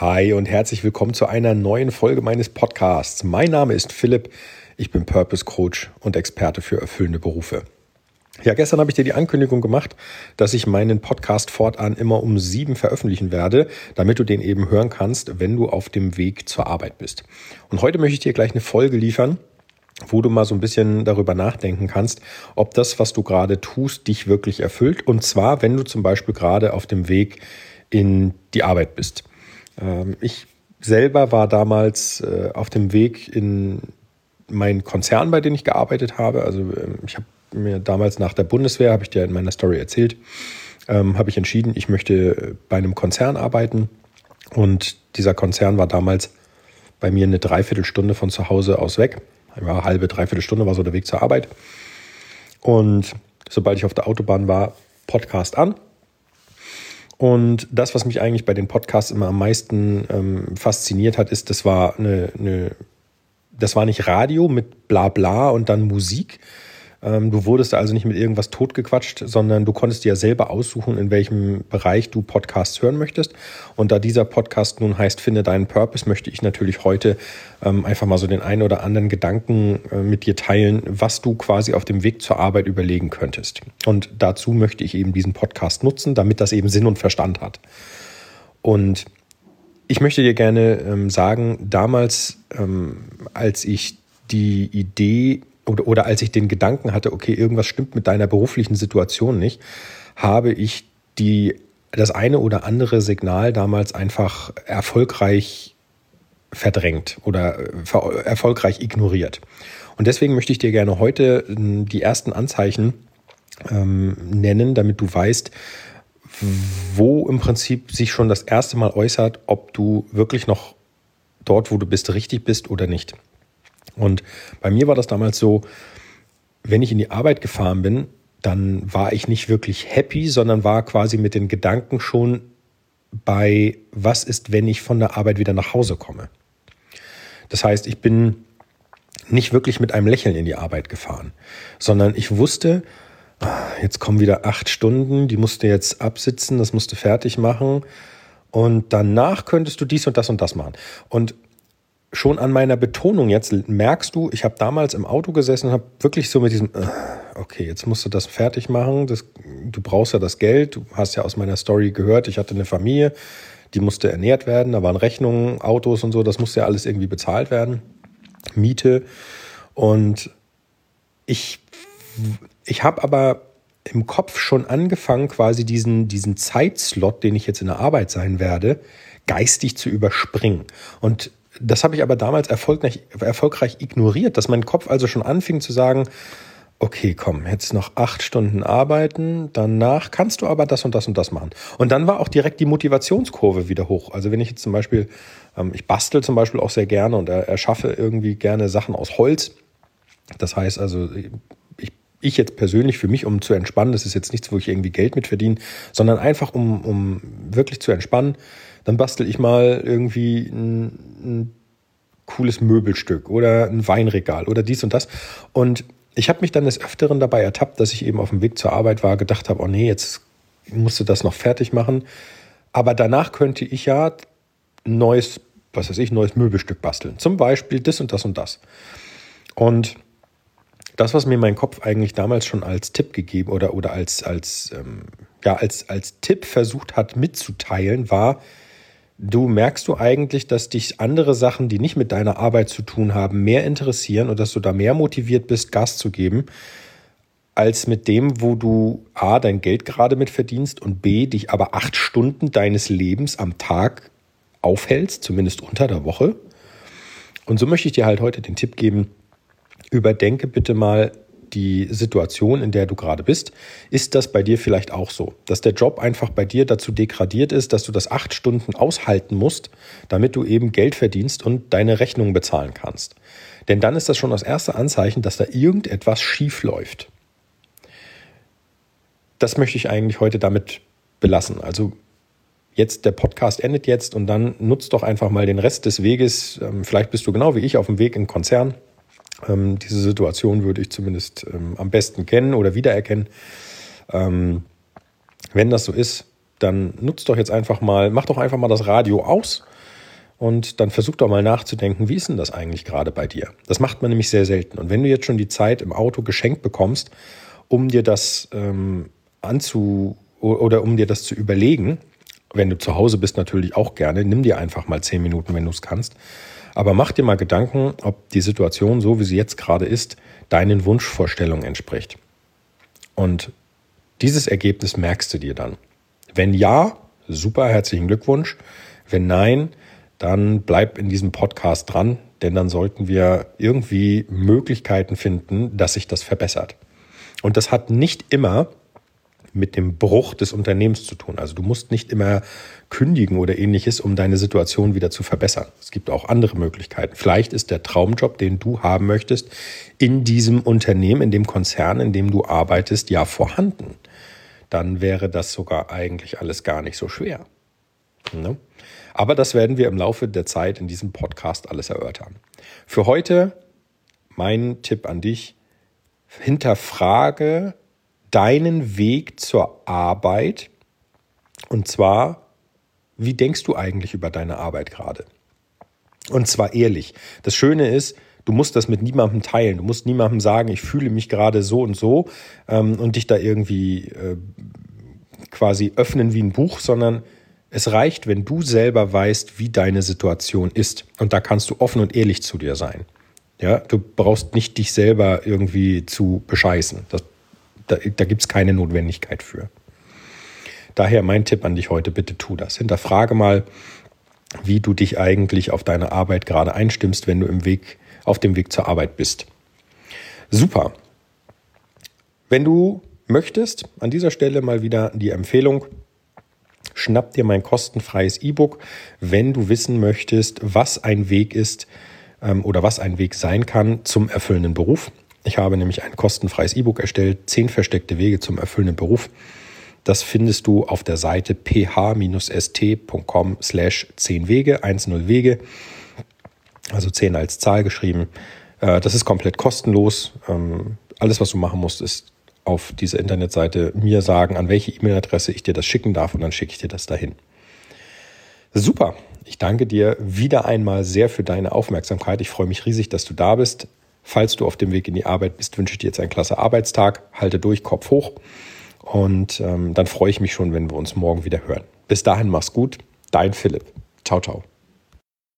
Hi und herzlich willkommen zu einer neuen Folge meines Podcasts. Mein Name ist Philipp, ich bin Purpose Coach und Experte für erfüllende Berufe. Ja, gestern habe ich dir die Ankündigung gemacht, dass ich meinen Podcast fortan immer um sieben veröffentlichen werde, damit du den eben hören kannst, wenn du auf dem Weg zur Arbeit bist. Und heute möchte ich dir gleich eine Folge liefern, wo du mal so ein bisschen darüber nachdenken kannst, ob das, was du gerade tust, dich wirklich erfüllt. Und zwar, wenn du zum Beispiel gerade auf dem Weg in die Arbeit bist. Ähm, ich selber war damals äh, auf dem Weg in meinen Konzern, bei dem ich gearbeitet habe. Also ähm, ich habe mir damals nach der Bundeswehr, habe ich dir in meiner Story erzählt, ähm, habe ich entschieden, ich möchte bei einem Konzern arbeiten. Und dieser Konzern war damals bei mir eine Dreiviertelstunde von zu Hause aus weg. Eine halbe, dreiviertel Stunde war so der Weg zur Arbeit. Und sobald ich auf der Autobahn war, Podcast an und das, was mich eigentlich bei den Podcasts immer am meisten ähm, fasziniert hat, ist, das war eine, eine, das war nicht Radio mit Blabla und dann Musik, du wurdest also nicht mit irgendwas totgequatscht, sondern du konntest dir ja selber aussuchen, in welchem Bereich du Podcasts hören möchtest. Und da dieser Podcast nun heißt, finde deinen Purpose, möchte ich natürlich heute ähm, einfach mal so den einen oder anderen Gedanken äh, mit dir teilen, was du quasi auf dem Weg zur Arbeit überlegen könntest. Und dazu möchte ich eben diesen Podcast nutzen, damit das eben Sinn und Verstand hat. Und ich möchte dir gerne ähm, sagen, damals, ähm, als ich die Idee oder, oder als ich den Gedanken hatte, okay, irgendwas stimmt mit deiner beruflichen Situation nicht, habe ich die, das eine oder andere Signal damals einfach erfolgreich verdrängt oder äh, erfolgreich ignoriert. Und deswegen möchte ich dir gerne heute hm, die ersten Anzeichen ähm, nennen, damit du weißt, wo im Prinzip sich schon das erste Mal äußert, ob du wirklich noch dort, wo du bist, richtig bist oder nicht. Und bei mir war das damals so, wenn ich in die Arbeit gefahren bin, dann war ich nicht wirklich happy, sondern war quasi mit den Gedanken schon bei, was ist, wenn ich von der Arbeit wieder nach Hause komme. Das heißt, ich bin nicht wirklich mit einem Lächeln in die Arbeit gefahren, sondern ich wusste, ah, jetzt kommen wieder acht Stunden, die musst du jetzt absitzen, das musst du fertig machen und danach könntest du dies und das und das machen. Und schon an meiner Betonung jetzt merkst du, ich habe damals im Auto gesessen und habe wirklich so mit diesem, äh, okay, jetzt musst du das fertig machen, das, du brauchst ja das Geld, du hast ja aus meiner Story gehört, ich hatte eine Familie, die musste ernährt werden, da waren Rechnungen, Autos und so, das musste ja alles irgendwie bezahlt werden, Miete und ich, ich habe aber im Kopf schon angefangen, quasi diesen, diesen Zeitslot, den ich jetzt in der Arbeit sein werde, geistig zu überspringen. Und das habe ich aber damals erfolgreich, erfolgreich ignoriert, dass mein Kopf also schon anfing zu sagen, okay, komm, jetzt noch acht Stunden arbeiten, danach kannst du aber das und das und das machen. Und dann war auch direkt die Motivationskurve wieder hoch. Also wenn ich jetzt zum Beispiel, ähm, ich bastel zum Beispiel auch sehr gerne und erschaffe irgendwie gerne Sachen aus Holz. Das heißt also, ich, jetzt persönlich für mich, um zu entspannen, das ist jetzt nichts, wo ich irgendwie Geld mit verdiene, sondern einfach um, um wirklich zu entspannen, dann bastel ich mal irgendwie ein, ein cooles Möbelstück oder ein Weinregal oder dies und das. Und ich habe mich dann des Öfteren dabei ertappt, dass ich eben auf dem Weg zur Arbeit war, gedacht habe, oh nee, jetzt musst du das noch fertig machen. Aber danach könnte ich ja ein neues, was weiß ich, neues Möbelstück basteln. Zum Beispiel das und das und das. Und das, was mir mein Kopf eigentlich damals schon als Tipp gegeben oder, oder als, als, ähm, ja, als, als Tipp versucht hat mitzuteilen, war, du merkst du eigentlich, dass dich andere Sachen, die nicht mit deiner Arbeit zu tun haben, mehr interessieren und dass du da mehr motiviert bist, Gas zu geben, als mit dem, wo du A, dein Geld gerade mit verdienst und B, dich aber acht Stunden deines Lebens am Tag aufhältst, zumindest unter der Woche. Und so möchte ich dir halt heute den Tipp geben, überdenke bitte mal die Situation, in der du gerade bist, ist das bei dir vielleicht auch so, dass der Job einfach bei dir dazu degradiert ist, dass du das acht Stunden aushalten musst, damit du eben Geld verdienst und deine Rechnungen bezahlen kannst. Denn dann ist das schon das erste Anzeichen, dass da irgendetwas schief läuft. Das möchte ich eigentlich heute damit belassen. Also jetzt der Podcast endet jetzt und dann nutzt doch einfach mal den Rest des Weges. Ähm, vielleicht bist du genau wie ich auf dem Weg in Konzern ähm, diese Situation würde ich zumindest ähm, am besten kennen oder wiedererkennen. Ähm, wenn das so ist, dann nutzt doch jetzt einfach mal, mach doch einfach mal das Radio aus Und dann versuch doch mal nachzudenken, wie ist denn das eigentlich gerade bei dir? Das macht man nämlich sehr selten. Und wenn du jetzt schon die Zeit im Auto geschenkt bekommst, um dir das ähm, anzu oder um dir das zu überlegen, wenn du zu Hause bist, natürlich auch gerne, nimm dir einfach mal zehn Minuten, wenn du es kannst. Aber mach dir mal Gedanken, ob die Situation, so wie sie jetzt gerade ist, deinen Wunschvorstellungen entspricht. Und dieses Ergebnis merkst du dir dann. Wenn ja, super, herzlichen Glückwunsch. Wenn nein, dann bleib in diesem Podcast dran, denn dann sollten wir irgendwie Möglichkeiten finden, dass sich das verbessert. Und das hat nicht immer mit dem Bruch des Unternehmens zu tun. Also du musst nicht immer kündigen oder ähnliches, um deine Situation wieder zu verbessern. Es gibt auch andere Möglichkeiten. Vielleicht ist der Traumjob, den du haben möchtest, in diesem Unternehmen, in dem Konzern, in dem du arbeitest, ja vorhanden. Dann wäre das sogar eigentlich alles gar nicht so schwer. Ne? Aber das werden wir im Laufe der Zeit in diesem Podcast alles erörtern. Für heute mein Tipp an dich, hinterfrage deinen Weg zur Arbeit. Und zwar, wie denkst du eigentlich über deine Arbeit gerade? Und zwar ehrlich. Das Schöne ist, du musst das mit niemandem teilen. Du musst niemandem sagen, ich fühle mich gerade so und so ähm, und dich da irgendwie äh, quasi öffnen wie ein Buch, sondern es reicht, wenn du selber weißt, wie deine Situation ist. Und da kannst du offen und ehrlich zu dir sein. Ja, du brauchst nicht dich selber irgendwie zu bescheißen. Das, da da gibt es keine Notwendigkeit für. Daher mein Tipp an dich heute, bitte tu das. Hinterfrage mal, wie du dich eigentlich auf deine Arbeit gerade einstimmst, wenn du im Weg, auf dem Weg zur Arbeit bist. Super. Wenn du möchtest, an dieser Stelle mal wieder die Empfehlung, schnapp dir mein kostenfreies E-Book, wenn du wissen möchtest, was ein Weg ist ähm, oder was ein Weg sein kann zum erfüllenden Beruf. Ich habe nämlich ein kostenfreies E-Book erstellt, zehn versteckte Wege zum erfüllenden Beruf. Das findest du auf der Seite ph-st.com slash 10 Wege, 10 Wege, also 10 als Zahl geschrieben. Äh, das ist komplett kostenlos. Ähm, alles, was du machen musst, ist auf dieser Internetseite mir sagen, an welche E-Mail-Adresse ich dir das schicken darf und dann schicke ich dir das dahin. Super. Ich danke dir wieder einmal sehr für deine Aufmerksamkeit. Ich freue mich riesig, dass du da bist. Falls du auf dem Weg in die Arbeit bist, wünsche ich dir jetzt einen klasse Arbeitstag. Halte durch, Kopf hoch. Und ähm, dann freue ich mich schon, wenn wir uns morgen wieder hören. Bis dahin, mach's gut. Dein Philipp. Ciao, ciao.